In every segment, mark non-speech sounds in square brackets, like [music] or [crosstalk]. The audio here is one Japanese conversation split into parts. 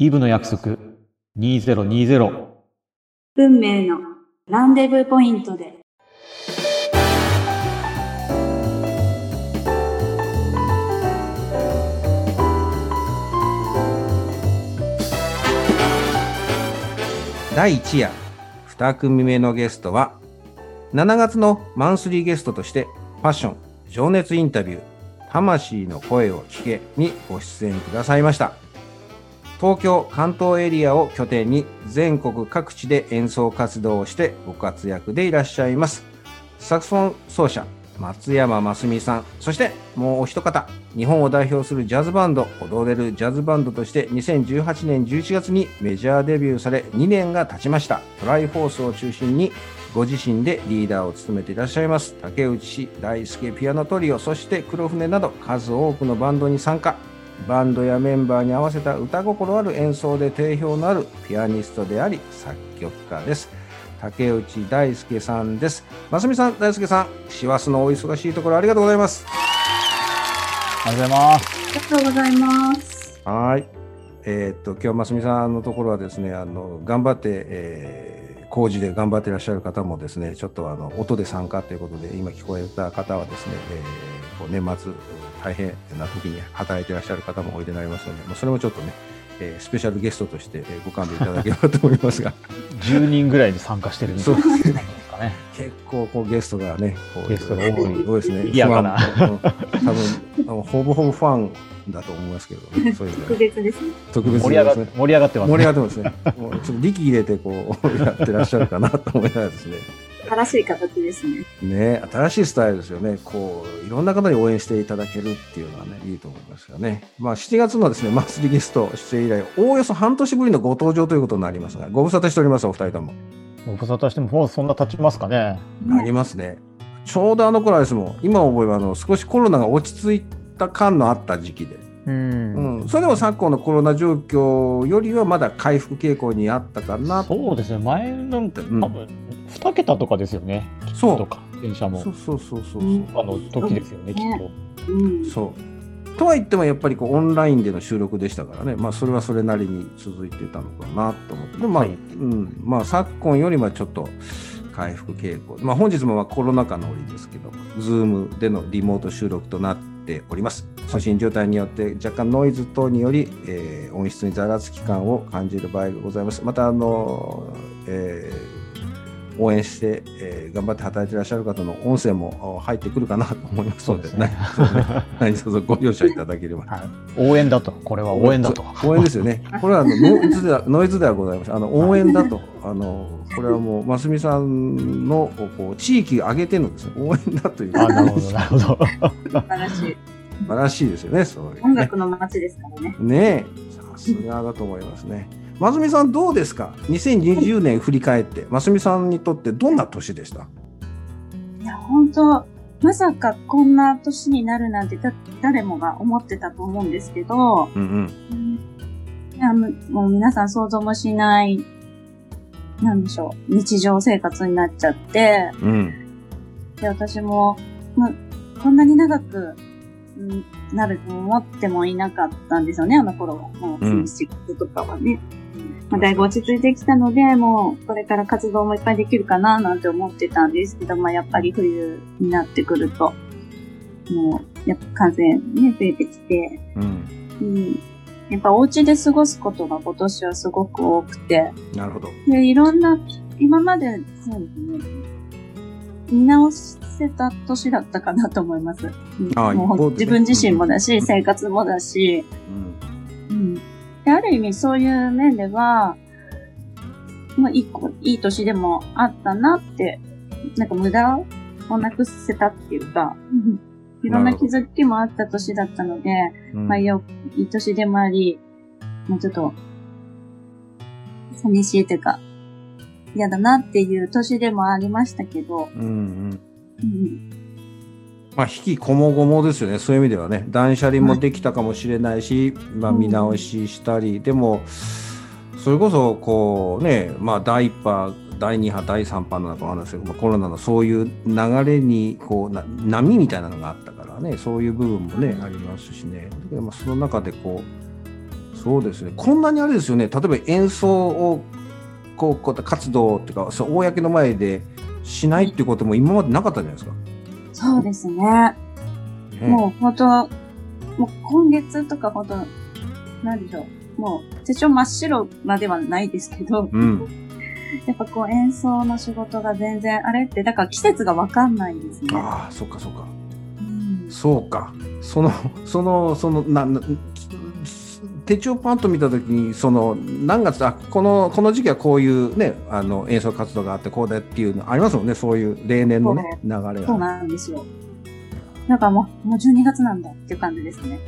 イブの約束。2020運命のランデブーポイントで。第1夜2組目のゲストは7月のマンスリーゲストとしてファッション情熱インタビュー魂の声を聞けにご出演くださいました東京関東エリアを拠点に全国各地で演奏活動をしてご活躍でいらっしゃいます。サクソン奏者松山真澄さん。そしてもうお一方日本を代表するジャズバンド踊れるジャズバンドとして2018年11月にメジャーデビューされ2年が経ちました。トライフォースを中心にご自身でリーダーを務めていらっしゃいます。竹内大輔ピアノトリオそして黒船など数多くのバンドに参加。バンドやメンバーに合わせた歌心ある演奏で定評のあるピアニストであり作曲家です。竹内大輔さんです。ますみさん大輔さん師走のお忙しいところありがとうございます。ありがとうございます。ありがとうございます。はい。えーっと今日ますみさんのところはですねあの頑張って、えー工事で頑張っていらっしゃる方もですねちょっとあの音で参加ということで今聞こえた方はですね、えーこう年末大変な時に働いていらっしゃる方もおいでになりますので、まあ、それもちょっとね、えースペシャルゲストとして、えーご勘弁いただければと思いますが。[laughs] 10人ぐらいに参加してるみたいな。感じなんですかね結構こうゲストがねこうゲストが多い多いですね賑やかな多分ほぼほぼファンだと思いますけど、ね、[laughs] そういう特別ですね。特別盛り上がですね盛り上がってます盛り上がねってますね。もうちょっと力入れてこうやってらっしゃるかなと思いながらですね。新しい形ですね。ね新しいスタイルですよね。こういろんな方に応援していただけるっていうのはねいいと思いますよね。まあ7月のですねマンスリーゲスト出演以来おおよそ半年ぶりのご登場ということになりますがご無沙汰しておりますお二人とも。ご無沙汰してももうそんな経ちますかね。ありますね。ちょうどあの頃ですもん。今思えばあの少しコロナが落ち着いた感のあった時期で。うん。うん、それでも昨今のコロナ状況よりはまだ回復傾向にあったかな。そうですね。前の多うん。分2桁とかですよね。そう。とか。電車も。そうそうそうそうそう、うんあの時ですよねきっと。うん。そうとは言ってもやっぱりこうオンラインでの収録でしたからね、まあ、それはそれなりに続いてたのかなと思って。まあ、はい。うん。まあ、昨今よりはちょっと回復傾向、まあ、本日もまあコロナ禍の折ですけど Zoom でのリモート収録となっております。通信状態によって若干ノイズ等により、えー音質にざらつき感を感じる場合がございます。またあの、えー応援して、えー頑張って働いていらっしゃる方の音声もお入ってくるかなと思いますのでそうですね何卒ご了承いただければはい応援だとこれは応援だと応援ですよね。これはあの [laughs] ノイズではノイズではございません。あの応援だとあのこれはもうますみさんのこう地域を挙げてのですね応援だというあなるほどなるほど素晴らしい。素晴らしいですよね。そういう音ね楽の街ですからね。ねえさすがだと思いますね。ますみさんどうですか？2020年振り返ってますみさんにとってどんな年でした？いや、本当まさかこんな年になるなんてだ誰もが思ってたと思うんですけど、うんうんいやもうもう皆さん想像もしない、なんでしょう、日常生活になっちゃって、うんで、私も、まあ、こんなに長く、うんなると思ってもいなかったんですよね、あの頃は。まあ、うん仕事とかはね。まあ、だいぶ落ち着いてきたので、もう、これから活動もいっぱいできるかな、なんて思ってたんですけど、まあ、やっぱり冬になってくると、もう、やっぱ感染ね、増えてきて、うん。うん。やっぱお家で過ごすことが今年はすごく多くて、なるほど。で、いろんな、今まで、そうですね、見直せた年だったかなと思います。うん。ああもうね。自分自身もだし、生活もだし、うん。うん。である意味そういう面では、まあ、一個、いい年でもあったなって、なんか無駄をなくせたっていうか、うん。いろんな気づきもあった年だったので、うん。まあ、よ、いい年でもあり、もうちょっと、寂しいというか、嫌だなっていう年でもありましたけど、うんうん。うん、まあ、引きこもごもですよね、そういう意味ではね、断捨離もできたかもしれないし、まあ、見直ししたり、でも、それこそ、こうね、まあ、第1波、第2波、第3波の中の話ですけど、まあコロナのそういう流れに、こうな、波みたいなのがあったからね、そういう部分もね、ありますしね、まあその中で、こう、そうですね。こんなにあれですよね。例えば演奏をこうこう活動っていうか、そう公の前でしないっていうことも今までなかったじゃないですか。そうですね。ねもう本当、もう今月とか本当、なんでしょう。もう手帳真っ白まではないですけど、うん。やっぱこう演奏の仕事が全然、あれって、だから季節がわかんないですね。ああ、そっかそっか。うんそうか。その、その、その、な、な手帳パンと見たときに、その、何月、あ、この、この時期はこういうね、あの、演奏活動があって、こうだっていうのありますもんね、そういう例年のね、流れそうが。なんですよ。なんかもう、もう12月なんだっていう感じですね。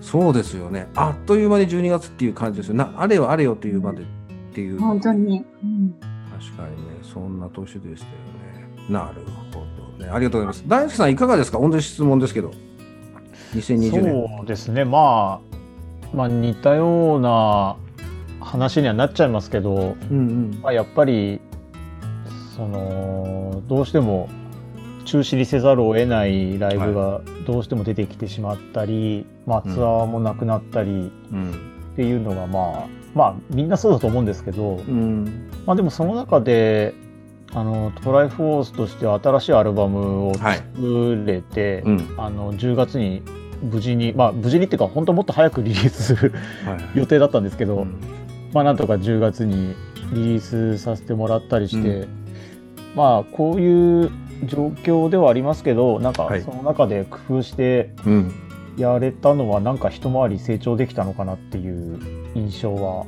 そうですよね。あっという間に12月っていう感じですよ。な、あれよあれよというまでっていう。本当に。うん。確かにね、そんな年でしたよね。なるほどね。ありがとうございます。大輔さん、いかがですか？同じ質問ですけど。2020年。そうですね、まあ、まあ似たような話にはなっちゃいますけど、うんうん。まあ、やっぱりそのどうしても中止にせざるを得ないライブがどうしても出てきてしまったり、まあ、うんツアーもなくなったりうん。っていうのが、まあまあみんなそうだと思うんですけど、うん。まあ、でもその中であのトライフォースとして新しいアルバムをはい作れて、うん。あの10月に無事にまあ無事にっていうか本当もっと早くリリースするはい。[laughs] 予定だったんですけど、うんまあなんとか10月にリリースさせてもらったりして、まあこういう状況ではありますけどなんかはいその中で工夫してうん。やれたのはなんか一回り成長できたのかなっていう印象は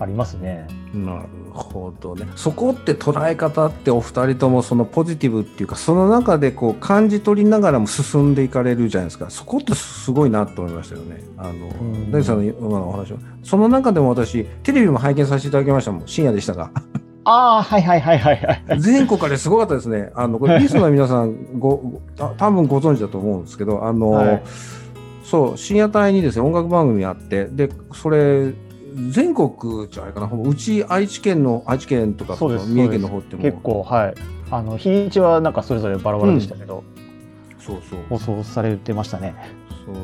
ありますね。なるほどね。そこって捉え方ってお二人ともそのポジティブっていうか、その中でこう感じ取りながらも進んでいかれるじゃないですか。そこってすごいなと思いましたよね。あの、ん大地さんの今のお話は。その中でも私、テレビも拝見させていただきましたもん。深夜でしたが。ああはいはいはいはいはい。全国からすごかったですね。あの、これ、[laughs] リスの皆さん、ご、ごた多分ご存知だと思うんですけど、あの、はいそう、深夜帯にですね、音楽番組あって、で、それ、全国じゃないかな、うち愛知県の、愛知県とか、三重県の方っても結構はい。あの日にちはなんかそれぞれバラバラでしたけど、そうそう。放送されてましたね。そう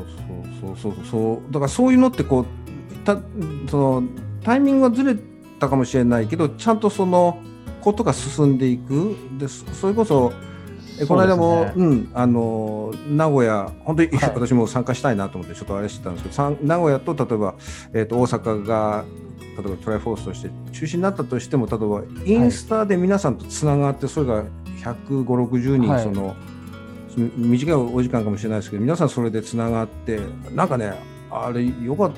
そうそうそうそう。だからそういうのってこう、たそのタイミングがずれたかもしれないけど、ちゃんとそのことが進んでいく。で、そそれこそ、えこの間も、ね。うん、あの、名古屋、本当に、はい。私も参加したいなと思って、ちょっとあれしてたんですけど、名古屋と例えば、えっ、と、大阪が、例えばトライフォースとして中止になったとしても、例えばインスタで皆さんとつながって、それが150、60人、はい。その、み短いお時間かもしれないですけど、皆さんそれでつながって、なんかね、あれ、良かっ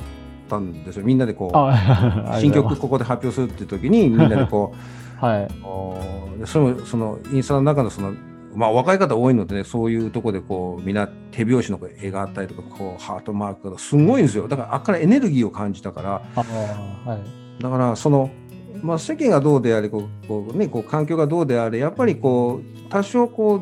たんですよ。みんなでこう、あ [laughs] 新曲ここで発表するっていう時に、みんなでこう、[laughs] はい。それもそのインスタの中のその、まあ、若い方多いのでねそういうところでこうみんな手拍子の絵があったりとかこうハートマークがすごいんですよだからあっからエネルギーを感じたからはい。だからその、まあ、世間がどうであれこうこう、ね、こう環境がどうであれやっぱりこう多少こう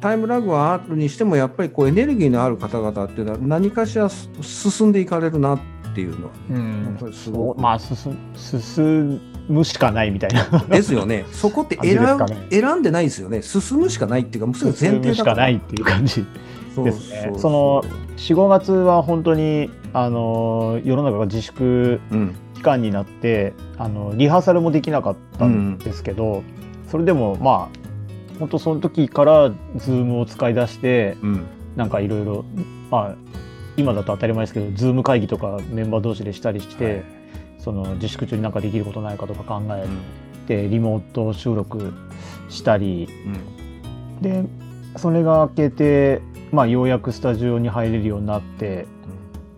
タイムラグはあるにしてもやっぱりこうエネルギーのある方々っていうのは何かしらす進んでいかれるなっていうのは、うんすそごまあ進進むしかないみたいな。ですよね。そこって選,、ね選んでないですよね。進むしかないっていうか、もうすぐ前進むし提だか。からないっていう感じ。そうですねそうその4、5月は本当に、あの世の中が自粛うん。期間になってあのリハーサルもできなかったんですけど、それでもまあ本当その時から Zoom を使い出してうん。なんかいろいろまあ今だと当たり前ですけど Zoom 会議とかメンバー同士でしたりして、はいその自粛中になんかできることないかとか考えてリモート収録したりでそれが明けて、まあ、ようやくスタジオに入れるようになって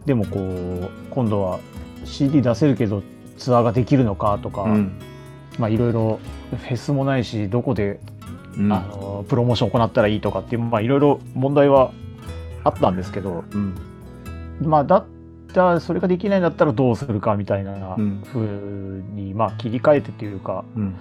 でもこう今度は CD 出せるけどツアーができるのかとか、うん。まあいろいろフェスもないしどこで、うん。あのプロモーション行ったらいいとかっていうまあいろいろ問題はあったんですけどうん。まあだったらそれができないんだったらどうするかみたいなうんふうに、まあ切り替えてというかうん。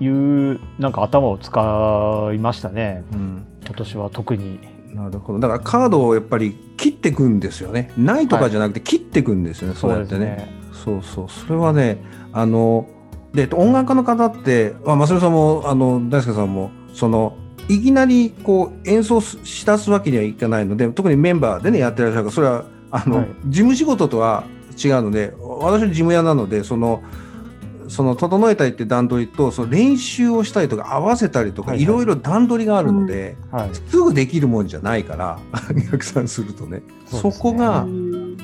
いうなんか頭を使いましたねうん。今年は特に。なるほど。だからカードをやっぱり切っていくんですよね。ないとかじゃなくて切っていくんですよね。そうやってね。そうそう。それはね、あの、で、音楽家の方って、まあ、マスルさんも、あの、大輔さんも、その、いきなりこう演奏しだすわけにはいかないので、特にメンバーでね、やってらっしゃるから、それは、あの、はい。事務仕事とは、違うので私は事務屋なのでそのその整えたりって段取りとその練習をしたりとか合わせたりとか、はい。ろいろ段取りがあるので、はい。すぐできるもんじゃないから [laughs] 逆算するとね。そね。こがうん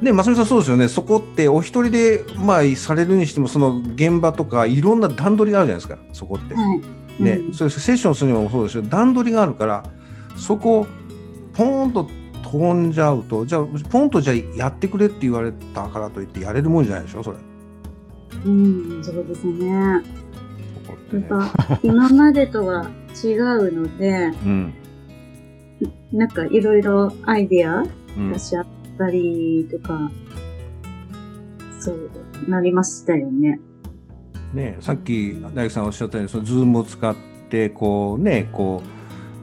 ねまさみさんそうですよね。そこってお一人でまあされるにしてもその現場とかいろんな段取りがあるじゃないですか。そこって。はい。ね、うんそセッションするのもそうですけど段取りがあるからそこをポーンと飛んじゃうとじゃあポンとじゃあやってくれって言われたからといってやれるもんじゃないでしょそれ。うん、そうですね。やっぱ、今までとは違うので、うんなんかいろいろアイデアうん出し合ったりとか、そうなりましたよね。ね、さっき大樹さんおっしゃったようにそのズームを使ってこうねこ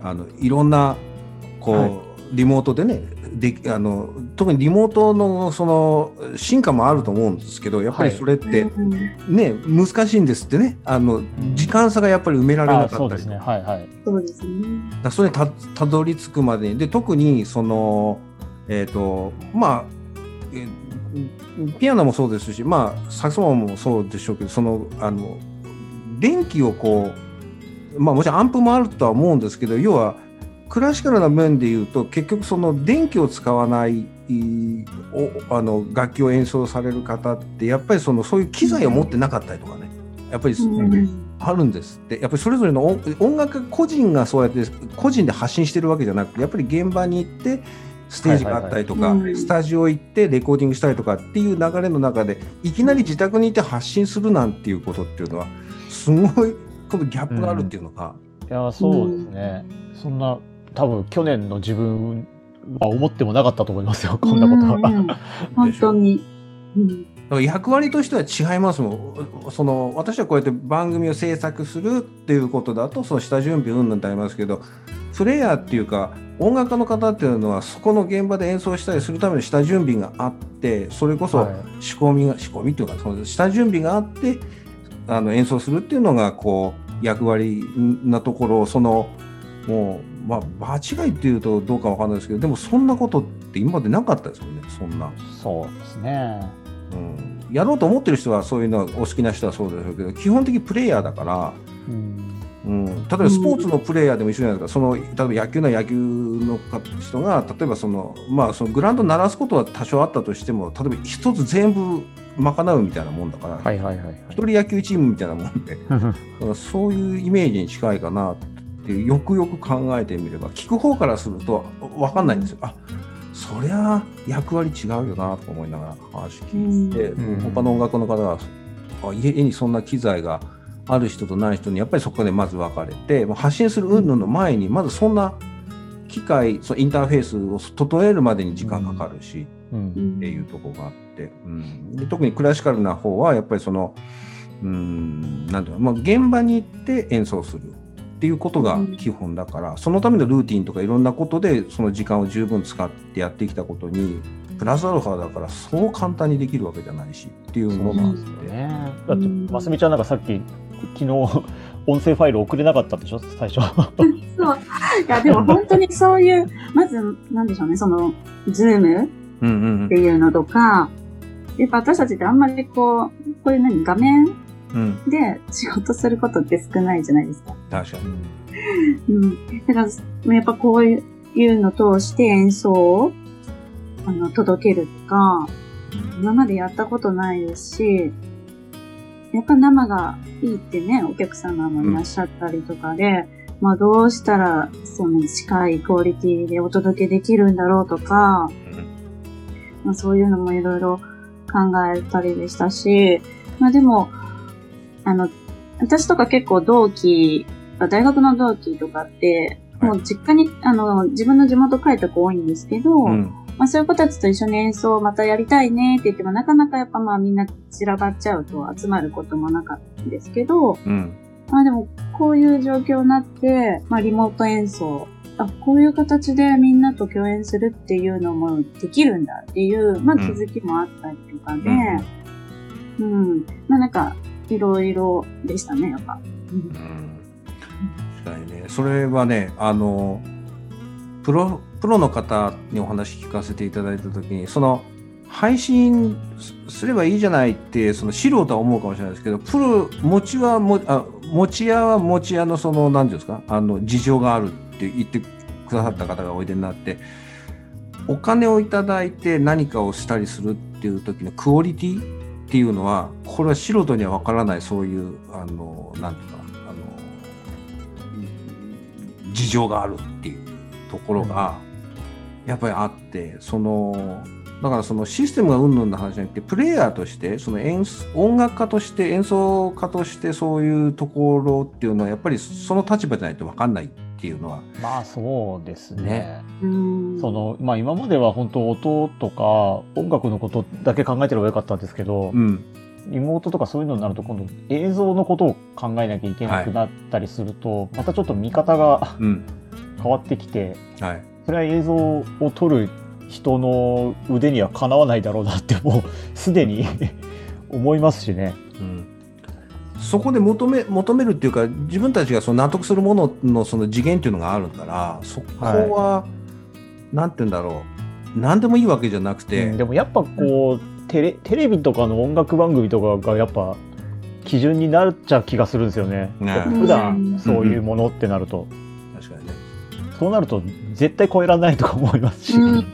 うあのいろんなこう、はいリモートでねであの特にリモートのその進化もあると思うんですけどやっぱりそれってうんね、難しいんですってねあの、時間差がやっぱり埋められなあかったりですね。はいはい。そうですね。だそれにたたどり着くまでにで特にそのえっ、とまあえピアノもそうですしまあサクソフォンもそうでしょうけどそのあの電気をこうまあもちろんアンプもあるとは思うんですけど要はクラシカルな面で言うと結局その電気を使わないあの楽器を演奏される方ってやっぱりそのそういう機材を持ってなかったりとかねやっぱり、うん。あるんですって。やっぱりそれぞれの音音楽家個人がそうやって個人で発信してるわけじゃなくてやっぱり現場に行ってステージがあったりとか、スタジオ行ってレコーディングしたりとかっていう流れの中でいきなり自宅にいて発信するなんていうことっていうのはすごいこのギャップがあるっていうのが、いや、そうですね。そんな、多分去年の自分は思ってもなかったと思いますよ。こんなことは。うんうん本当に。役割としては違いますもんその私はこうやって番組を制作するっていうことだとその下準備うんぬんってありますけどプレイヤーっていうか音楽家の方っていうのはそこの現場で演奏したりするための下準備があってそれこそはい仕込みが、仕込みっていうかその下準備があってあの演奏するっていうのがこう役割なところそのもうまあ間違いっていうとどうかわかんないですけどでもそんなことって今までなかったですよねそんな。そうですね。うん、やろうと思ってる人はそういうのはお好きな人はそうでしょうけど基本的にプレイヤーだから、うん。うん、例えばスポーツのプレイヤーでも一緒じゃないですか、その例えば野球なら野球の人が例えばその、まあ、そのグラウンド鳴らすことは多少あったとしても例えば一つ全部賄うみたいなもんだから、はいはいはいはい。一人野球チームみたいなもんで [laughs] そういうイメージに近いかなっていうよくよく考えてみれば聞く方からすると分かんないんですよ。あそりゃ役割違うよなと思いながら話聞いて、うん他の音楽の方が家にそんな機材がある人とない人にやっぱりそこでまず分かれてもう発信する云々の前にまずそんな機械そのインターフェースを整えるまでに時間かかるし、うん。っていうところがあって、うん、で特にクラシカルな方はやっぱりその、うん、なんていうの、まあ、現場に行って演奏するっていうことが基本だから、そのためのルーティンとかいろんなことでその時間を十分使ってやってきたことにプラスアルファだからそう簡単にできるわけじゃないしっていうものなんですよね。ねだって、ますみちゃんなんかさっき、昨日、[laughs] 音声ファイル送れなかったでしょ？最初。そう。いや、でも本当にそういう、まず、なんでしょうね、その、ズームうんうんっていうのとか、やっぱ私たちってあんまりこう、こういう何、画面うん、うん、で仕事することって少ないじゃないですか。確かに。うん。だから、やっぱこういうの通して演奏を、あの、届けるとか、今までやったことないですし、やっぱ生がいいってね、お客様もいらっしゃったりとかで、まあどうしたら、その近いクオリティでお届けできるんだろうとか、まあそういうのもいろいろ考えたりでしたし、まあでも、あの、私とか結構同期、大学の同期とかって、はい。もう実家に、あの、自分の地元帰った子多いんですけど、うんまあそういう子たちと一緒に演奏をまたやりたいねって言っても、なかなかやっぱまあみんな散らばっちゃうと集まることもなかったんですけど、うん。まあでもこういう状況になって、まあリモート演奏、あ、こういう形でみんなと共演するっていうのもできるんだっていう、まあ気づきもあったりとかで、うん、まあなんか、いろいろでしたね、やっぱ。うんうん。確かにね、それはね、あの、プロ、プロの方にお話聞かせていただいたときに、その、配信すればいいじゃないってその素人は思うかもしれないですけどプロ持ちはもあ持ち屋は持ち屋のその何ていうんですか？あの事情があるって言ってくださった方がおいでになってお金をいただいて何かをしたりするっていう時のクオリティっていうのはこれは素人には分からないそういうあのなんていうかあの事情があるっていうところがやっぱりあってそのだからそのシステムがうんぬんの話じゃなくてプレイヤーとしてその演音楽家として演奏家としてそういうところっていうのはやっぱりその立場じゃないと分かんないっていうのはまあそうですね。ね。そのまあ今までは本当音とか音楽のことだけ考えてればよかったんですけど、うん。リモートとかそういうのになると今度映像のことを考えなきゃいけなくなったりすると、またちょっと見方がうん。変わってきてはいそれは映像を撮る人の腕にはかなわないだろうなってもうすでに [laughs] 思いますしね。うんそこで求め求めるっていうか自分たちがその納得するもののその次元っていうのがあるからそこは、なんて言うんだろう何でもいいわけじゃなくて、うんでもやっぱこうテレテレビとかの音楽番組とかがやっぱ基準になっちゃう気がするんですよね。ね普段そういうものってなると、確かにね。そうなると絶対超えられないとか思いますし。うん、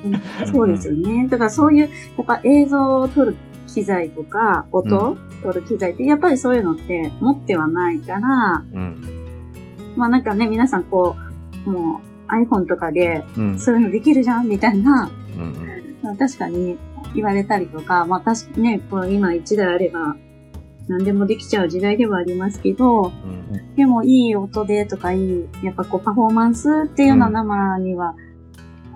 そうですよね。だからそういう、やっぱ映像を撮る機材とか、音を撮る機材って、やっぱりそういうのって持ってはないから、うん。まあなんかね、皆さんこう、もう iPhone とかで、うん。そういうのできるじゃんみたいな、うん。まあ確かに言われたりとか、まあ確かにね、こう今一台あれば、何でもできちゃう時代ではありますけど、うん。でもいい音でとかいい、やっぱこうパフォーマンスっていうのは生には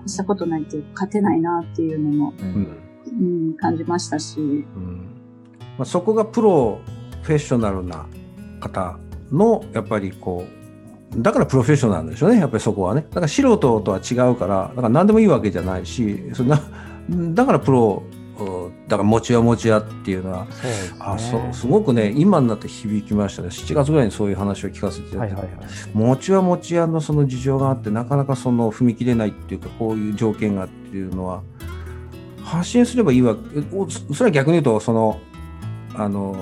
したことないっていうか、勝てないなっていうのも、ううんん。うん、感じましたし。うん。まあ、そこがプロフェッショナルな方のやっぱりこうだからプロフェッショナルなんでしょうねやっぱりそこはね。だから素人とは違うからだから何でもいいわけじゃないしそんなだからプロだから持ち屋持ち屋っていうのはそうですね。あそうすごくね今になって響きましたね7月ぐらいにそういう話を聞かせていただいて、はいはいはい。持ちは持ち屋のその事情があってなかなかその踏み切れないっていうかこういう条件がっていうのは発信すればいいわけおそれは逆に言うとそのあの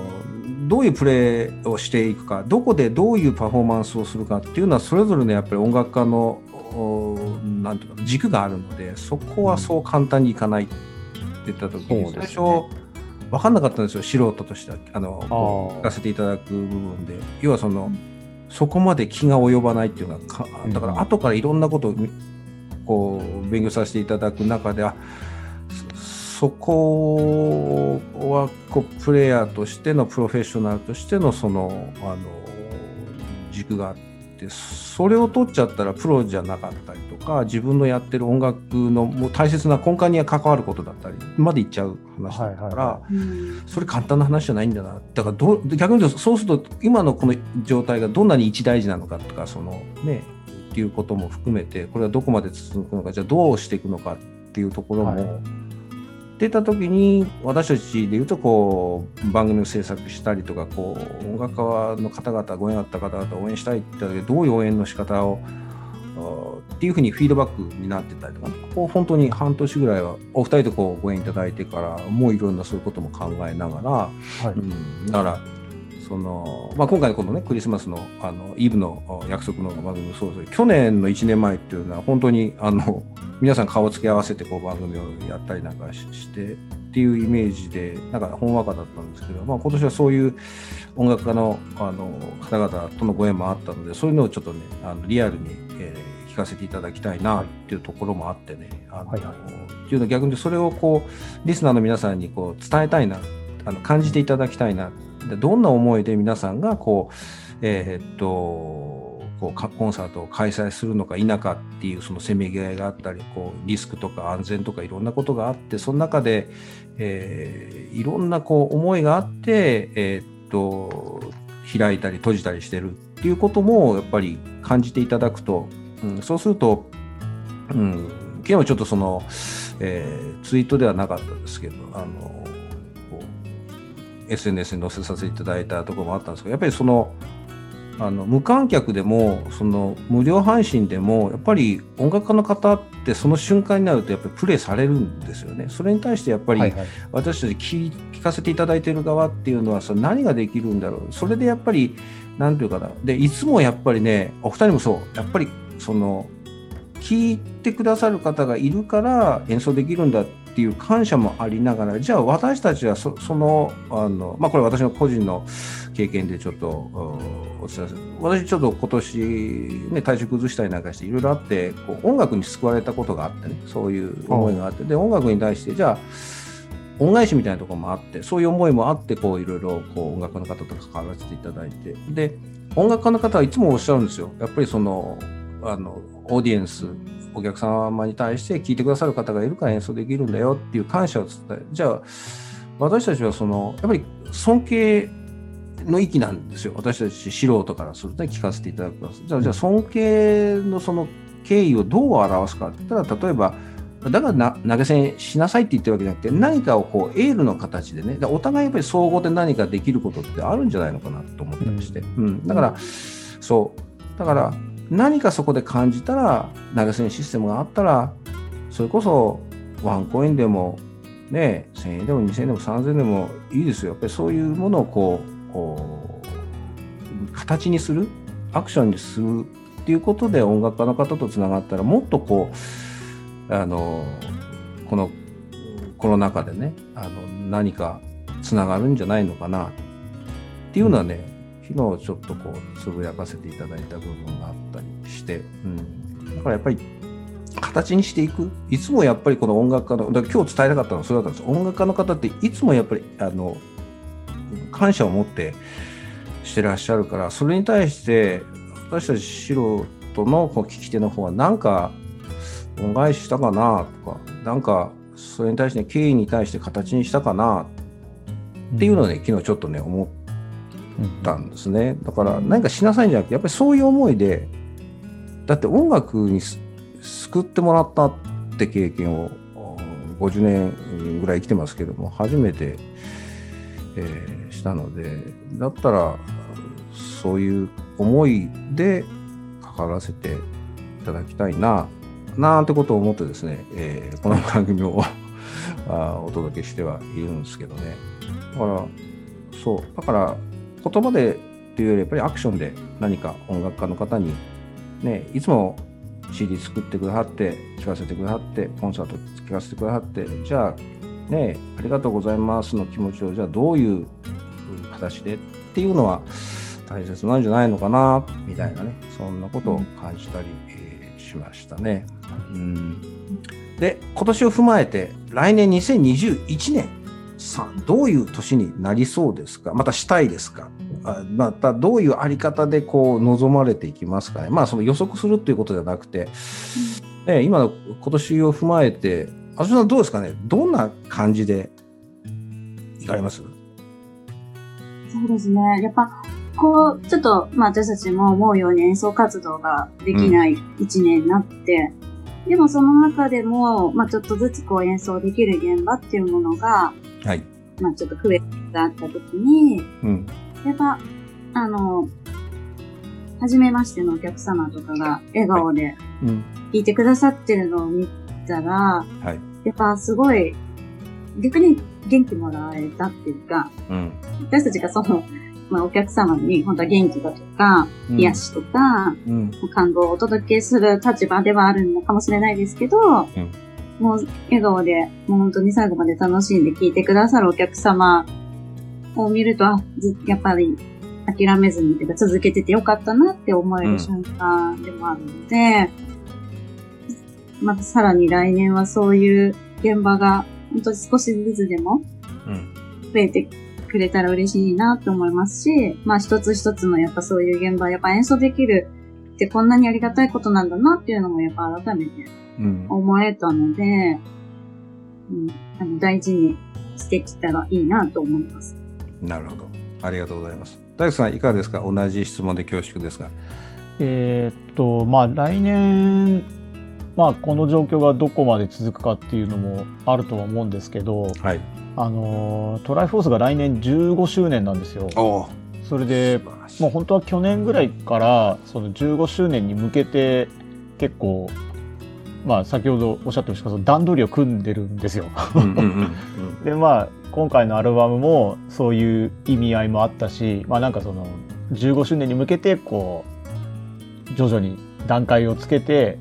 どういうプレーをしていくかどこでどういうパフォーマンスをするかっていうのはそれぞれのやっぱり音楽家のおなんていうか軸があるのでそこはそう簡単にいかないってた時に、最初分かんなかったんですよ。素人としてはあの聞かせていただく部分で。要はその、そこまで気が及ばないっていうのはかだから後からいろんなことをみこう勉強させていただく中ではそそこはこうプレイヤーとしてのプロフェッショナルとしてのそのあの軸があってそれを取っちゃったらプロじゃなかったりとか自分のやってる音楽のもう大切な根幹に関わることだったりまでいっちゃう話だから。はいはいはうんそれ簡単な話じゃないんだな。だからどう逆に言うとそうすると今のこの状態がどんなに一大事なのかとかそのねっていうことも含めてこれはどこまで続くのかじゃあどうしていくのかっていうところも、はい出た時に私たちで言うとこう番組を制作したりとかこう音楽家の方々ご縁あった方々を応援したいって言った時どういう応援の仕方をあっていうふうにフィードバックになってたりとかこう本当に半年ぐらいはお二人とこうご縁いただいてからもういろんなそういうことも考えながら、い。はいうん、だからその、まあ、今回のこのねクリスマスのあのイブのあ約束の番組もそうですけど去年の1年前っていうのは本当にあの [laughs] 皆さん顔つけ合わせてこう番組をやったりなんかししてっていうイメージでなんかほんわかだったんですけど、まあ、今年はそういう音楽家のあの方々とのご縁もあったのでそういうのをちょっとねあのリアルに、えー聞かせていただきたいなっていうところもあってね、あのはいはい。っていうのは逆にそれをこうリスナーの皆さんにこう伝えたいなあの感じていただきたいな。でどんな思いで皆さんがこうえーっとこうかコンサートを開催するのか否かっていうそのせめぎ合いがあったりこうリスクとか安全とかいろんなことがあってその中で、えーいろんなこう思いがあって、えーっと開いたり閉じたりしてるっていうこともやっぱり感じていただくと、うん、そうすると、うん、昨日もちょっとその、えーツイートではなかったですけどあの SNS に載せさせていただいたところもあったんですけどやっぱりそのあの無観客でもその無料配信でもやっぱり音楽家の方ってその瞬間になるとやっぱりプレイされるんですよね。それに対してやっぱり私たち聞聞かせていただいている側っていうのはその何ができるんだろう。それでやっぱり何て言うかな。でいつもやっぱりねお二人もそう。やっぱりその聞いてくださる方がいるから演奏できるんだっていう感謝もありながらじゃあ私たちはそのあのまあこれ私の個人の経験でちょっとお伝えする私ちょっと今年ね体調崩したりなんかしていろいろあってこう音楽に救われたことがあってねそういう思いがあってで音楽に対してじゃあ恩返しみたいなところもあってそういう思いもあってこういろいろこう音楽家の方と関わらせていただいてで音楽家の方はいつもおっしゃるんですよ。やっぱりそのあのオーディエンスお客様に対して聴いてくださる方がいるから演奏できるんだよっていう感謝を伝えじゃあ私たちはそのやっぱり尊敬の域なんですよ。私たち素人からすると聞かせていただくじゃあじゃあ尊敬のその敬意をどう表すかって言ったら例えばだから投げ銭しなさいって言ってるわけじゃなくて何かをこうエールの形でねお互いやっぱり総合で何かできることってあるんじゃないのかなと思ったりして、うん、うん、だからそう。だから何かそこで感じたら投げ銭システムがあったらそれこそワンコインでもね1000円でも2000円でも3000円でもいいですよ。やっぱりそういうものをこうこう形にするアクションにするっていうことで音楽家の方とつながったらもっとこうあのこのコロナ禍でねあの何かつながるんじゃないのかなっていうのはね、昨日ちょっとこうつぶやかせていただいた部分があって、うん、だからやっぱり形にしていく。いつもやっぱりこの音楽家のだ今日伝えたかったのはそれだったんです。音楽家の方っていつもやっぱりあの感謝を持ってしてらっしゃるからそれに対して私たち素人のこう聞き手の方は何か恩返ししたかなとか何かそれに対して敬意に対して形にしたかなっていうのをね、昨日ちょっとね思ったんですね。だから何かしなさいんじゃなくてやっぱりそういう思いでだって音楽に救ってもらったって経験を50年ぐらい生きてますけども初めて、えー、したのでだったらそういう思いで関わらせていただきたいななんてことを思ってですね、えー、この番組を [laughs] お届けしてはいるんですけどね。だからそう。だから言葉でというよりやっぱりアクションで何か音楽家の方にねいつも CD 作ってくださって聴かせてくださってコンサート聴かせてくださってじゃあねありがとうございますの気持ちをじゃあどういう形でっていうのは大切なんじゃないのかなみたいなねそんなことを感じたり、えー、しましたね。うん。で今年を踏まえて来年2021年さあどういう年になりそうですか？またしたいですか？またどういうあり方でこう望まれていきますかね。まあその予測するっていうことじゃなくて、うん、今の今年を踏まえてあそさんどうですかね。どんな感じでいかれます？そうですね。やっぱこうちょっと、まあ、私たちも思うように演奏活動ができない一年になって、うん、でもその中でも、まあ、ちょっとずつこう演奏できる現場っていうものが、はい、まあ、ちょっと増えがあった時に、うんやっぱ、あの、初めましてのお客様とかが笑顔で聞いてくださってるのを見たら、はい、やっぱすごい、逆に元気もらえたっていうか、うん、私たちがその、まあ、お客様に本当は元気だとか、うん、癒しとか、うん、感動をお届けする立場ではあるのかもしれないですけど、もう笑顔で、もう本当に最後まで楽しんで聞いてくださるお客様を見ると、あ、ずやっぱり諦めずにというか続けててよかったなって思える瞬間でもあるので、うん、またさらに来年はそういう現場が本当に少しずつでも増えてくれたら嬉しいなと思いますし、まあ一つ一つのやっぱそういう現場、やっぱ演奏できるってこんなにありがたいことなんだなっていうのもやっぱ改めて思えたので、うん、うん、あの大事にしてきたらいいなと思います。なるほど。ありがとうございます。大工さん、いかがですか？同じ質問で恐縮ですが。えー、っと、まあ、来年、まあ、この状況がどこまで続くかっていうのもあるとは思うんですけど、はい、あのトライフォースが来年15周年なんですよ。それでもう本当は去年ぐらいからその15周年に向けて結構まあ先ほどおっしゃってましたけど段取りを組んでるんですよ。[laughs] でまあ今回のアルバムもそういう意味合いもあったしまあなんかその15周年に向けてこう徐々に段階をつけて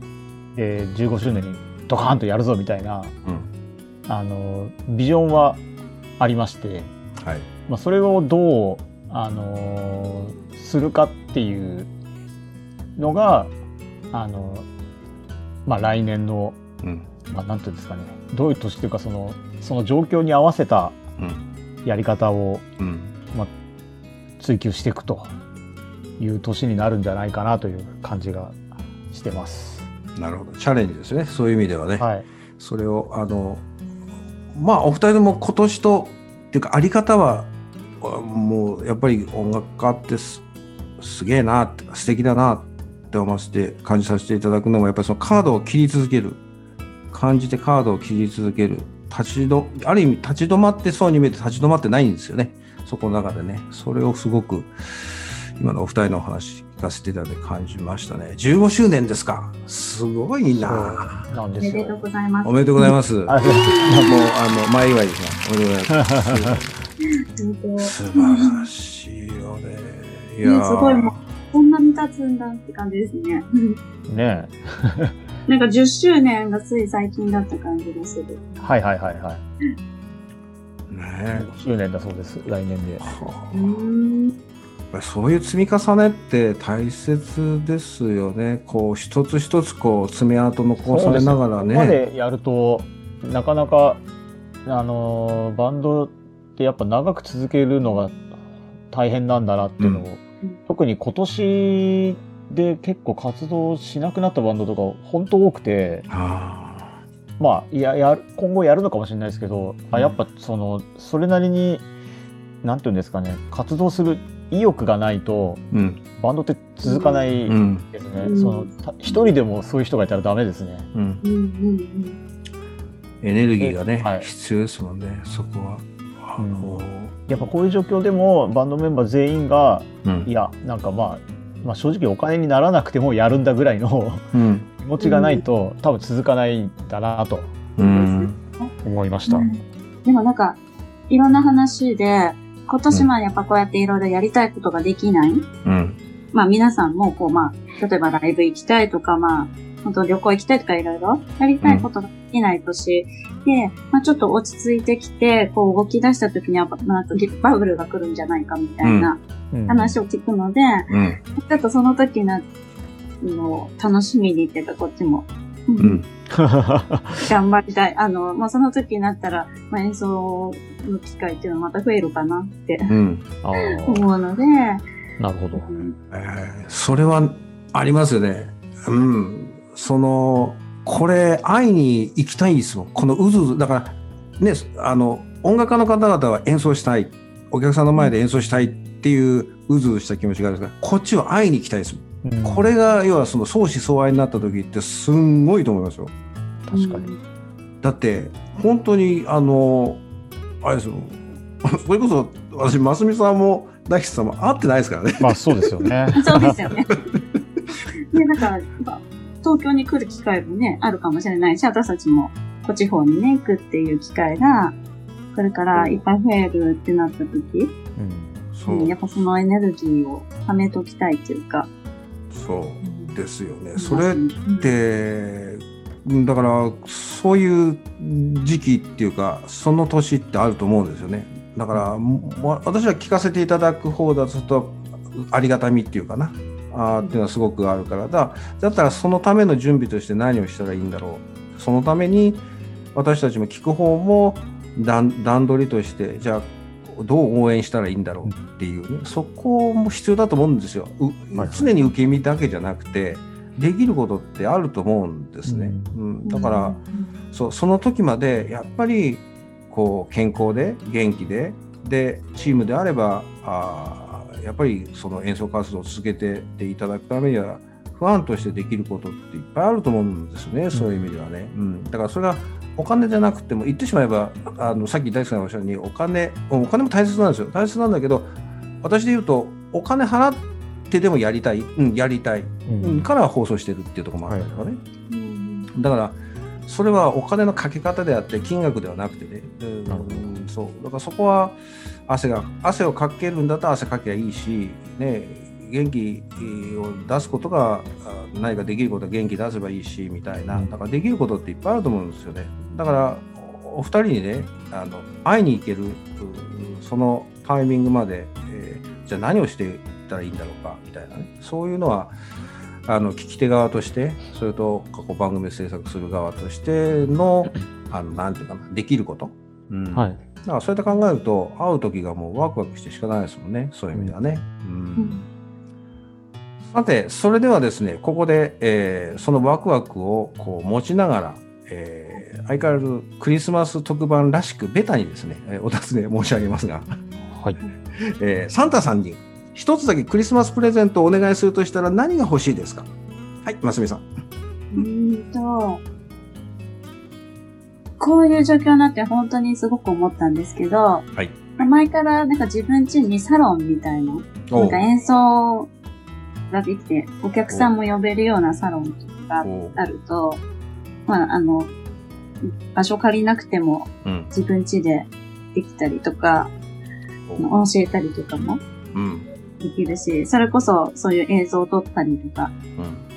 で15周年にドカーンとやるぞみたいなうん。あのビジョンはありまして、はい。まあ、それをどう、あのするかっていうのが、あのまあ、来年の、うん。まあ、なんていうんですかねどういう年っていうかそのその状況に合わせたうん。やり方をうん。追求していくという年になるんじゃないかなという感じがしてます。なるほど。チャレンジですね。そういう意味ではね、はい、それをあのまあお二人とも今年とっていうかあり方はあもうやっぱり音楽家ってすすげえなって素敵だなって思わせて感じさせていただくのもやっぱりそのカードを切り続ける。感じてカードを切り続ける立ちどある意味立ち止まってそうに見えて立ち止まってないんですよねそこの中でねそれをすごく今のお二人のお話聞かせていただいて感じましたね15周年ですかすごいなそうなんでよおめですとう。ございますお。めで [laughs] とうございます。もう、あの、前祝いですね。おめでとうございます。[laughs] 素晴らしいよね。いやね、ーすごいもう、こんなに経つんだって感じですね。ねなんか10周年がつい最近だった感じがする。はいはいはいはい。ね5周年だそうです来年で。はうーん。あやっぱりそういう積み重ねって大切ですよね。こう、一つ一つこう、爪痕残されながらここまね。でやるとなかなかあのーバンドってやっぱ長く続けるのが大変なんだなっていうのを、うん特に今年で結構活動しなくなったバンドとか本当多くてあまあいやや今後やるのかもしれないですけど、あやっぱそのそれなりになんていうんですかね活動する意欲がないとーうん。バンドって続かないうん。ですね、うんそのた一人でもそういう人がいたらダメですね。うん。うんうんエネルギーがね、はい必要ですもんね。そこは。あのやっぱこういう状況でもバンドメンバー全員がうんいやなんかまあ、まあ、正直お金にならなくてもやるんだぐらいのうん。気持ちがないと、多分続かないんだなとうん。思いました。うん。でもなんか、いろんな話で、今年もやっぱこうやっていろいろやりたいことができない。うん。まあ皆さんもこうまあ、例えばライブ行きたいとか、まあ、本当旅行行きたいとかいろいろやりたいことができない年で、まあちょっと落ち着いてきて、こう動き出した時には、なんかバブルが来るんじゃないかみたいなうん話を聞くので、うん。ちょっとその時の、の楽しみにっていうかこっちも、ううんん。[laughs] 頑張りたい。あの、まあ、その時になったら、まあ、演奏の機会っていうのはまた増えるかなってうん。思うので、なるほどう。んえーそれはありますよね。うん。その、これ、会いに行きたいですもん。このうずうず。だから、ね、あの、音楽家の方々は演奏したい。お客さんの前で演奏したいっていううずうずした気持ちがあるんですが、こっちは会いに行きたいですもん。うんこれが、要はその相思相愛になった時ってすんごいと思いますよ。確かに。だって、本当に、あの、あれですよ。[laughs] それこそ、私、ますみさんも大吉さんも会ってないですからね。まあそうですよね。そうですよね。[laughs] で、[laughs] だから、まあ東京に来る機会もね、あるかもしれないし、私たちも、こ地方にね、行くっていう機会が、これからいっぱい増えるってなった時、うんそううんやっぱそのエネルギーを貯めときたいっていうか。そうですよね。うんそれって、うんだから、そういう時期っていうか、その年ってあると思うんですよね。だから、も私は聞かせていただく方だと、ありがたみっていうかな。あーっていうのはすごくあるから。だだったらそのための準備として何をしたらいいんだろう。そのために私たちも聞く方も段段取りとしてじゃあどう応援したらいいんだろうっていうね。そこも必要だと思うんですよ。うはい常に受け身だけじゃなくてできることってあると思うんですね。うん。だから、そうその時までやっぱりこう健康で元気ででチームであればあーやっぱりその演奏活動を続けてっていただくためには不安としてできることっていっぱいあると思うんですね、そういう意味ではね。うん、だからそれがお金じゃなくても言ってしまえばあのさっき大輔さんがおっしゃるようにお金お金も大切なんですよ。大切なんだけど私で言うとお金払ってでもやりたい、うん、やりたい、ううんん、から放送してるっていうところもあったりとかね。うん。だからそれはお金のかけ方であって金額ではなくてね、うん。なるほそう。だからそこは汗が汗をかけるんだったら汗かけばいいし、ね、元気を出すことがあ何かできることは元気出せばいいしみたいな。うん。だからできることっていっぱいあると思うんですよね。だからおお二人にねあの会いに行けるうんそのタイミングまで、えーじゃあ何をしていったらいいんだろうかみたいなね。そういうのはあの聞き手側としてそれと過去番組制作する側としての [laughs] あのなんていうかなできること、うん。はい。だからそうやって考えると会う時がもうワクワクして仕方ないですもんねそういう意味ではね。うんうんさてそれではですねここで、えーそのワクワクをこう持ちながら、えー相変わらずクリスマス特番らしくベタにですね、えーお尋ね申し上げますが、はい。[laughs] えーサンタさんに一つだけクリスマスプレゼントをお願いするとしたら何が欲しいですか？はい、ますみさん。うーんと、こういう状況になって本当にすごく思ったんですけど、はい。前からなんか自分家にサロンみたいな、なんか演奏ができて、お客さんも呼べるようなサロンとかおあると、まあ、あの、場所借りなくてもうん。自分家でできたりとか、お教えたりとかもうん。できるし、それこそそういう映像を撮ったりとか、うん。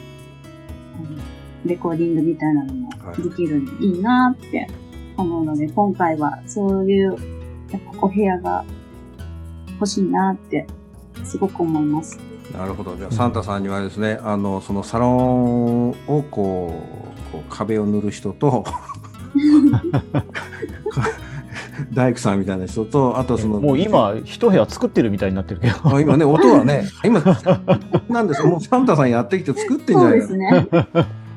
レコーディングみたいなのもはいできるのいいなって思うので、今回はそういうやっぱお部屋が欲しいなってすごく思います。なるほど。じゃあ、サンタさんにはですね、あの、そのサロンをこう、こう壁を塗る人と、[laughs] 大工さんみたいな人と、あとその、もう今、一部屋作ってるみたいになってるけど。あ今ね、音はね、今、[laughs] なんですもうサンタさんやってきて作ってんじゃそうないかですね。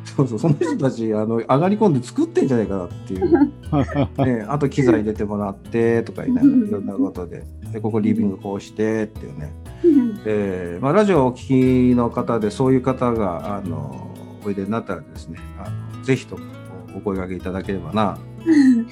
そうそう、その人たち、あの、上がり込んで作ってんじゃないかなっていう。[laughs] ね、あと機材入れてもらってとかね、いろんなことで。で、ここリビングこうしてっていうね。えーまあ、ラジオをお聞きの方でそういう方があのおいでになったらですねあのぜひとお声掛けいただければな、ね、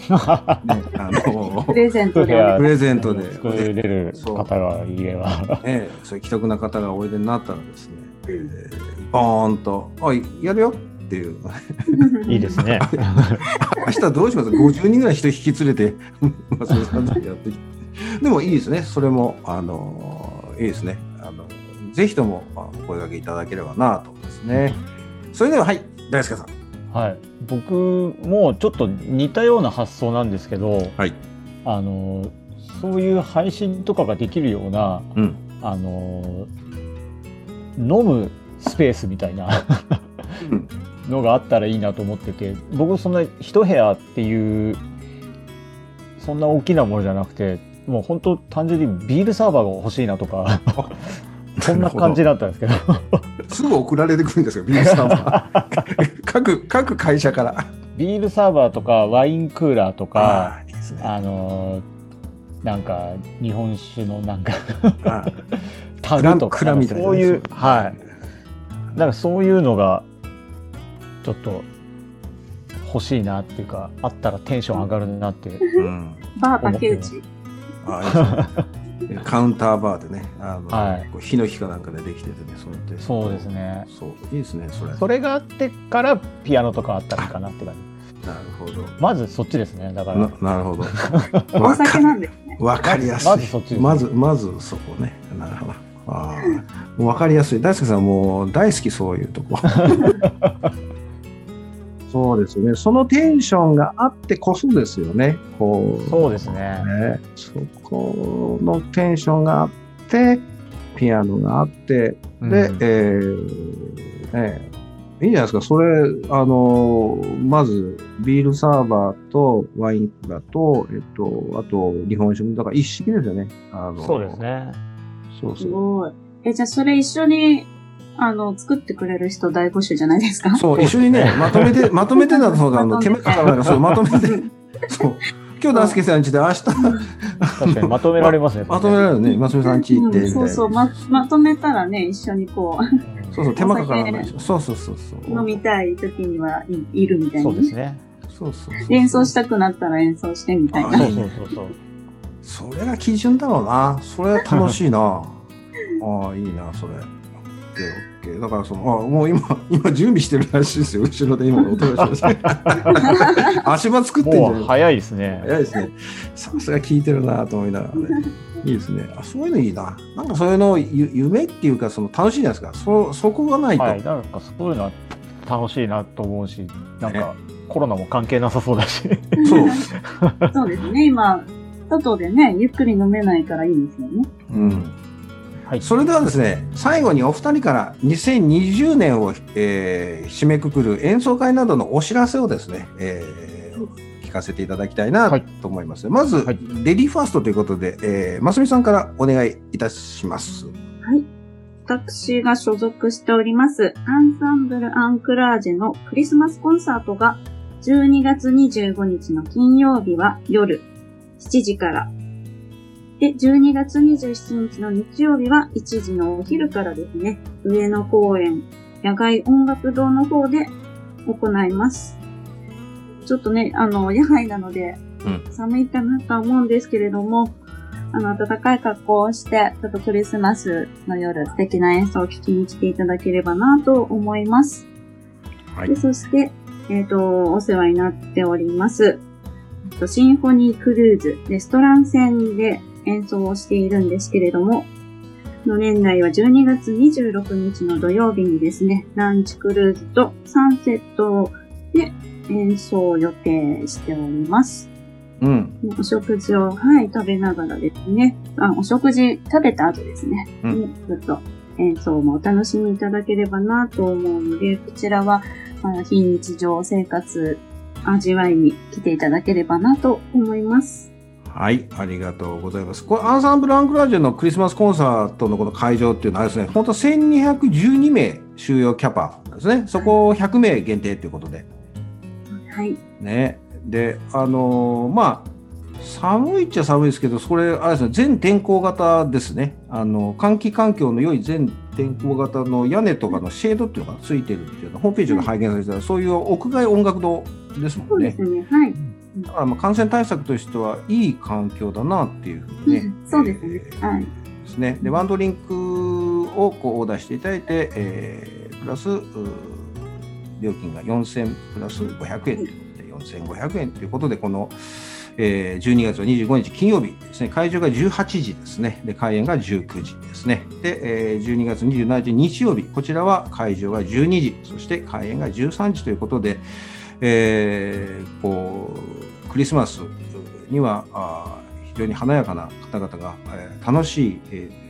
あのプレゼントでプレゼントで、作れる方がいれば。ね、そういう既得な方がおいでになったらですね、えー、ボーンと「おいやるよ」っていう。[laughs] いいですね。[laughs] 明日どうします ?50 人ぐらい人引き連れて [laughs] 松本さんとやってきて。でもいいですね。それもあのいいですね。あのぜひともまあお声掛けいただければなと思いますね。それでははい大輔さん。はい。僕もちょっと似たような発想なんですけど、はい。あの、そういう配信とかができるような、うん。あの、飲むスペースみたいな。うんのがあったらいいなと思ってて、僕そんな一部屋っていう、そんな大きなものじゃなくて、もう本当単純にビールサーバーが欲しいなとか、[laughs] そんな感じだったんですけど。すぐ送られてくるんですよビールサーバー。[laughs] 各各会社から。ビールサーバーとかワインクーラーとか、あーいいね。あのーなんか日本酒のなんか [laughs] タグとかそういうはい。なんかそういうのがちょっと欲しいなっていうかあったらテンション上がるなってうんバー竹内。あいいねカウンターバーでねあの、はいこうヒノキかなんかでできててねそうやってそうですねそういいですねそれそれがあってからピアノとかあったらいいかなって感じなるほどまずそっちですねだからななるほど [laughs] お酒なんですね。わかりやすい。まずそっちねまず、まずそこね。なるほど。ああ、もうわかりやすい。大輔さんもう大好きそういうとこ。[laughs] そうですね。そのテンションがあってこそですよね。こう。そうですねね。そこのテンションがあって、ピアノがあって、で、うんえーねいいんじゃないですか。それ、あの、まず、ビールサーバーとワインだと、えっと、あと、日本酒も、だから一式ですよね。あのそうです。ねすそうそう。ごい。え、じゃあそれ一緒に、あの、作ってくれる人大募集じゃないですか？そう、一緒にね、まとめて、[laughs] まとめてだと、そうだ、あの、まとめて手間かからないから、そう、まとめて、そう。今日、大輔さん家で、明日、確かにまとめられますね [laughs] まとめられるね。ますみさん家行って、そうそう、ま、まとめたらね、一緒にこそうそう、手間かからない。[laughs] そうそうそうそう。う、飲みたい時にはいいるみたいな、そうですねそうそうそう。演奏したくなったら演奏してみたいな。あそうそうそうそうそれが基準だろうな。それは楽しいな。ああ、いいな、それ。オッケー、オッケー。だから、その、あもう今、[laughs] 今準備してるらしいですよ。後ろで今、音がしました。[laughs] 足場作ってんじゃもうない早いですね。早いですね。さすが聞いてるなと思いながらね。いいですね。あ、そういうのいいな。なんかそういうのゆ夢っていうか、その楽しいじゃないですか。そ、そこがないと。はい、なんかそういうのは楽しいなと思うし、なんかコロナも関係なさそうだし。そう。[laughs] そうですね。今、外でね、ゆっくり飲めないからいいですよね。うん。はい。それではですね、最後にお二人から2020年を、えー締めくくる演奏会などのお知らせをですね、えー聞かせていただきたいなはいと思います。まず、はいレディーファーストということで、えー、ますみさんからお願いいたします。はい。私が所属しております、アンサンブル・アンクラージェのクリスマスコンサートが、12月25日の金曜日は夜7時から、で、12月27日の日曜日は1時のお昼からですね、上野公園野外音楽堂の方で行います。ちょっとね、あの、野外なのでうん、寒いかなとは思うんですけれども、あの、暖かい格好をして、ちょっとクリスマスの夜、素敵な演奏を聴きに来ていただければなと思います。はいでそして、えっ、と、お世話になっております。えっとシンフォニークルーズ、レストラン線で演奏をしているんですけれども、の年内は12月26日の土曜日にですね、ランチクルーズとサンセットで演奏を予定しております。うん。お食事を、はい、食べながらですね。あ、お食事食べた後ですね。うんにちょっと演奏もお楽しみいただければなと思うので、こちらは、まあ、非日常生活味わいに来ていただければなと思います。はい、ありがとうございます。これ、アンサンブル・アンクラージュのクリスマスコンサートのこの会場っていうのはですね、本当1212名収容キャパですね。そこを100名限定ということで。はい。ね。で、あのーまあ、寒いっちゃ寒いですけど、それ、あれですね、全天候型ですね。あの、換気環境の良い全天候型の屋根とかのシェードっていうのがついてるっていうのホームページが拝見されたら、そういう屋外音楽堂ですもねそうんで。すね。はい。だからまあ感染対策としてはいい環境だなっていうふうにねうん。そうですねえーはいですね。で、ワンドリンクをこうオーダーしていただいて、えープラス、料金が4000プラス500円ということで、4500円ということで、この、えー12月25日金曜日ですね、会場が18時ですね、で、開演が19時ですね。で、えー12月27日日曜日、こちらは会場が12時、そして開演が13時ということで、えーこう、クリスマスには、あー非常に華やかな方々が、えー楽しい、えー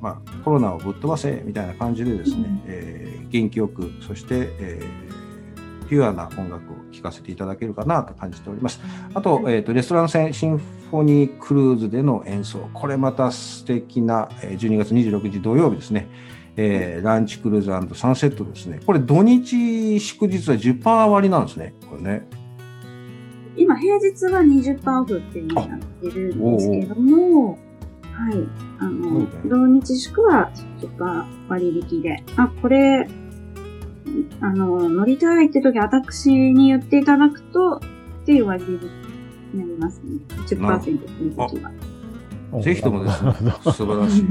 まあ、コロナをぶっ飛ばせみたいな感じでですね、うん。えー元気よく、そして、えーピュアな音楽を聴かせていただけるかなと感じております。あと、えーとレストラン線シンフォニークルーズでの演奏、これまた素敵な、えー12月26日土曜日ですね、えーランチクルーズサンセットですね。これ土日祝日は10%割りなんですね。これね。今、平日は20%オフっていうのになってるんですけども、はい。あの、ね土日祝は10%割引で、あ、これ、あの、乗りたいって時、私に言っていただくと、っていう割引になりますね。10%っていう時は。ぜひともですね、[laughs] 素晴らしい。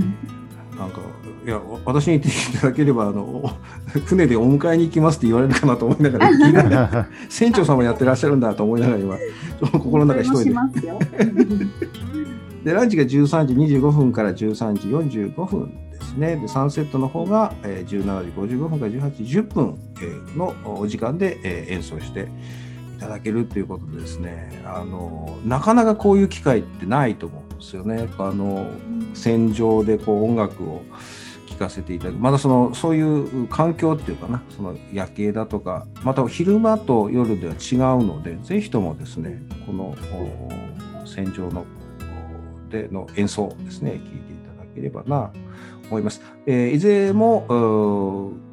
なんか、いや、私に言っていただければ、あの、[laughs] 船でお迎えに行きますって言われるかなと思いながら、[laughs] 船長様やってらっしゃるんだと思いながら今、[laughs] 心の中一人で。で、ランチが13時25分から13時45分ですね。で、サンセットの方が、えー17時55分から18時10分、えーのお時間で、えー演奏していただけるということでですね、あの、なかなかこういう機会ってないと思うんですよね。あの、戦場でこう音楽を聴かせていただくまたそのそういう環境っていうかなその夜景だとかまた昼間と夜では違うのでぜひともですねこの戦場のでの演奏ですね聴いていただければなと思います。えーいずれも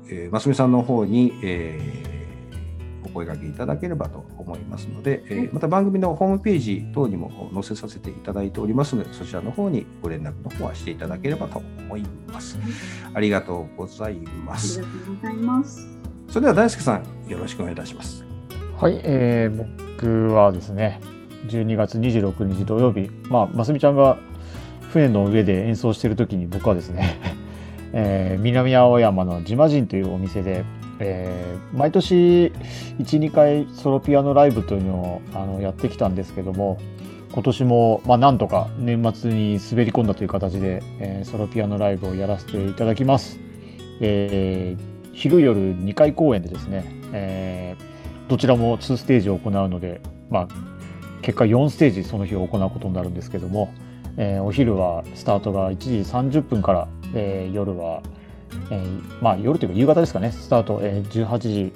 えーますみさんの方に、えーお声掛けいただければと思いますので、えーまた番組のホームページ等にも載せさせていただいておりますので、そちらの方にご連絡の方はしていただければと思います。ありがとうございます。ありがとうございます。それでは大輔さん、よろしくお願いいたします。はい、えー僕はですね、12月26日土曜日、まあ、ますみちゃんが船の上で演奏してる時に僕はですね、[laughs] えー、南青山のジマジンというお店で、えー、毎年12回ソロピアノライブというのをあのやってきたんですけども今年も、まあ、なんとか年末に滑り込んだという形で、えー、ソロピアノライブをやらせていただきます。えー、昼夜2回公演でですね、えー、どちらも2ステージを行うので、まあ、結果4ステージその日を行うことになるんですけども、えー、お昼はスタートが1時30分から、えー、夜は、えー、まあ夜というか夕方ですかね。スタート、えー、18時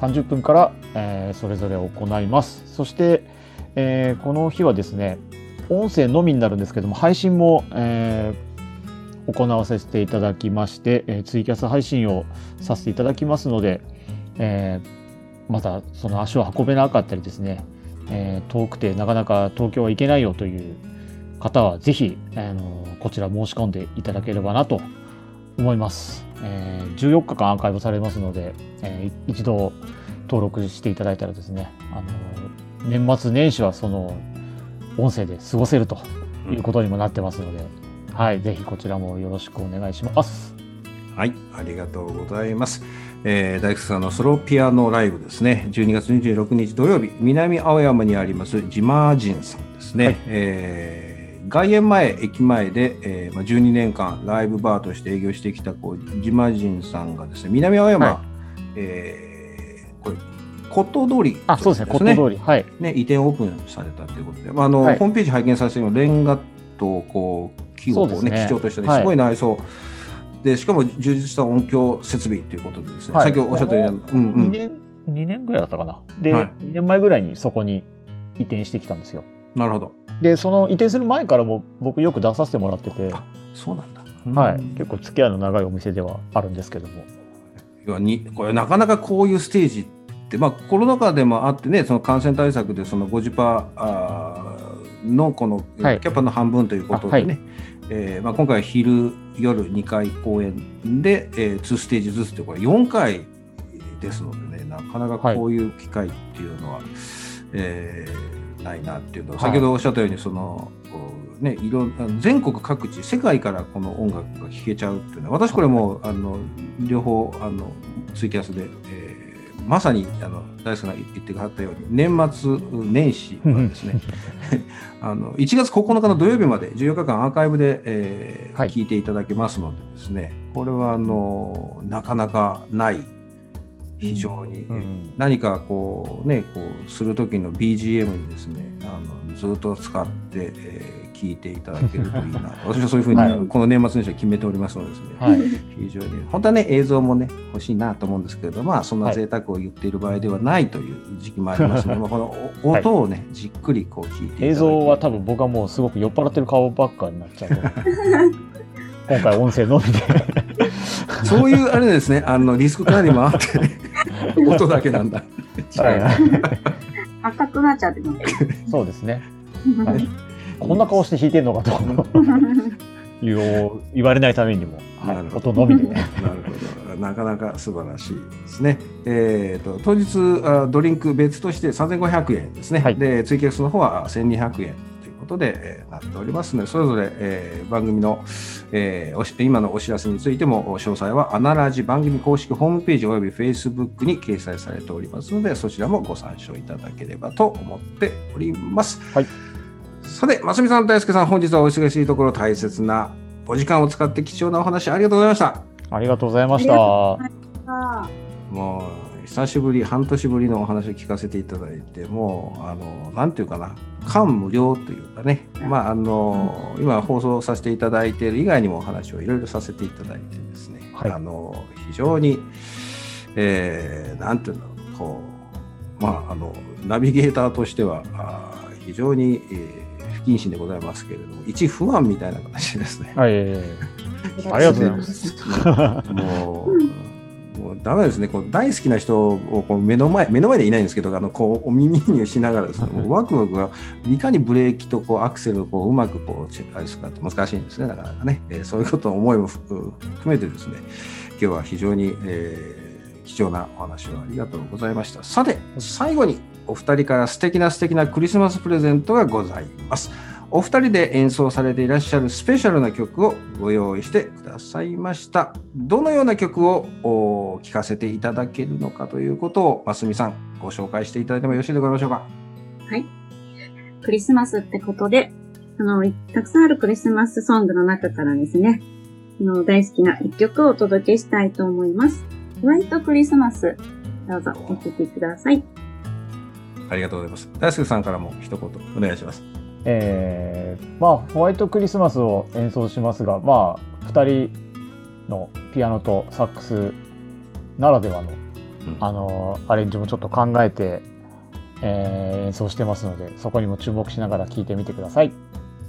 30分から、えー、それぞれ行います。そして、えー、この日はですね音声のみになるんですけども配信も、えー、行わせていただきまして、え、ツイキャス配信をさせていただきますので、え、またその足を運べなかったりですね、え、遠くてなかなか東京は行けないよという方はぜひ、あのこちら申し込んでいただければなと思います。えー、14日間アーカイブされますので、えー、一度登録していただいたらですね、あの年末年始はその音声で過ごせるということにもなってますので、うん、はい、ぜひこちらもよろしくお願いします。はい、ありがとうございます。えー、大工さんのソロピアノライブですね、12月26日土曜日、南青山にありますジマージンさんですね。はい、えー外苑前駅前で、えーまあ、12年間ライブバーとして営業してきたこうジマジンさんがですね南青山、はい、えー、これこと通り、あそうですねこと通りはい。ね移転オープンされたということで、まああの、はい、ホームページ拝見させてもレンガとこう木をこうねね。基調としたねすごい内装、はい、でしかも充実した音響設備ということでですね、はい、先ほどおっしゃったように、うんうん、2年2年ぐらいだったかな。で、はい、2年前ぐらいにそこに移転してきたんですよ。なるほどでその移転する前からも僕よく出させてもらってて。そうなんだ、はい、結構付き合いの長いお店ではあるんですけども。要にこれなかなかこういうステージって、まあ、コロナ禍でもあってねその感染対策でその50%あのこのキャパの半分ということでね、はい、えー、まあ、今回昼夜2回公演で、えー、2ステージずつってこれ4回ですのでねなかなかこういう機会っていうのは、はい、えーないなっていうのは、先ほどおっしゃったようにその、ね、いろ全国各地世界からこの音楽が聴けちゃうっていうのは私これもあの両方あのツイキャスで、えー、まさにあの大輔が言ってくださったように年末年始はですね [laughs] あの1月9日の土曜日まで14日間アーカイブで、えーはい、聞いていただけますのでですねこれはあのなかなかない非常に、うん、何かこうねこうする時の BGM にですねあのずっと使って、えー、聞いていただけるといいな。[laughs] 私はそういうふうに、はい、この年末年始は決めておりますのでですね、はい、非常に。本当はね映像もね欲しいなと思うんですけれどまあそんな贅沢を言っている場合ではないという時期もありますので、[laughs] まあ、この音をね、じっくりこう聞いて映像は多分僕はもうすごく酔っ払ってる顔ばっかになっちゃう [laughs] 今回音声のみで。そういうあれですね。あのリスクかなりもあって音だけなんだ。赤くなっちゃってそうですね。はい、こんな顔して弾い。てんのかと言われない。ためにも、はい、音のみで、ね。なるほど。なかなか素晴らしい。ですね。えっ、ー、と当日あドリンク別として3500円ですね。はい、でツイキャスの方は1200円ことで、えー、なっておりますので、それぞれ、えー、番組の、えー、今のお知らせについても、詳細はアナラジ番組公式ホームページおよび Facebook に掲載されておりますので、そちらもご参照いただければと思っております。はい、さて、ますみさん、大輔さん、本日はお忙しいところ大切なお時間を使って貴重なお話ありがとうございました。ありがとうございました。もう久しぶり、半年ぶりのお話を聞かせていただいて、もう、あの、なんていうかな、感無量というかね、まあ、あの、今放送させていただいている以外にもお話をいろいろさせていただいてですね、はい、あの、非常に、えー、なんていうの、こう、まあ、あの、ナビゲーターとしては、あ非常に、えー、不謹慎でございますけれども、一不安みたいな形ですね。はい、ありがとうございます。[laughs] もうもうダメですね、こう大好きな人をこう目の前、目の前でいないんですけど、あのこうお耳にしながらですね、[laughs] もうワクワクがいかにブレーキとこうアクセルをこううまくこうチェックするかって難しいんですね、だからね、えー、そういうことを思いも含めてですね、今日は非常に、えー、貴重なお話をありがとうございました。さて、最後にお二人から素敵な素敵なクリスマスプレゼントがございます。お二人で演奏されていらっしゃるスペシャルな曲をご用意してくださいました。どのような曲をお聴かせていただけるのかということを、ますみさん、ご紹介していただいてもよろしいでございましょうか。クリスマスってことで、あの、たくさんあるクリスマスソングの中からですね、あの、大好きな一曲をお届けしたいと思います。ホワイトクリスマス。どうぞお聴きください。ありがとうございます。大輔さんからも一言お願いします。えーまあホワイトクリスマスを演奏しますがまあ2人のピアノとサックスならではの、あのアレンジもちょっと考えて、えー演奏してますのでそこにも注目しながら聴いてみてください。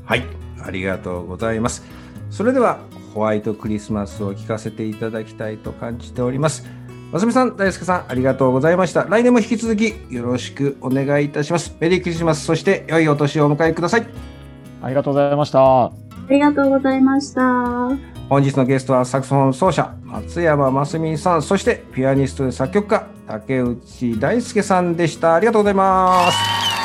はい、ありがとうございます。それでは、ホワイトクリスマスを聴かせていただきたいと感じております。ますみさん、大輔さん、ありがとうございました。来年も引き続きよろしくお願いいたします。メリークリスマス、そして良いお年をお迎えください。ありがとうございました。ありがとうございました。本日のゲストはサクソフォン奏者、松山ますみさん、そしてピアニストで作曲家、竹内大輔さんでした。ありがとうございます。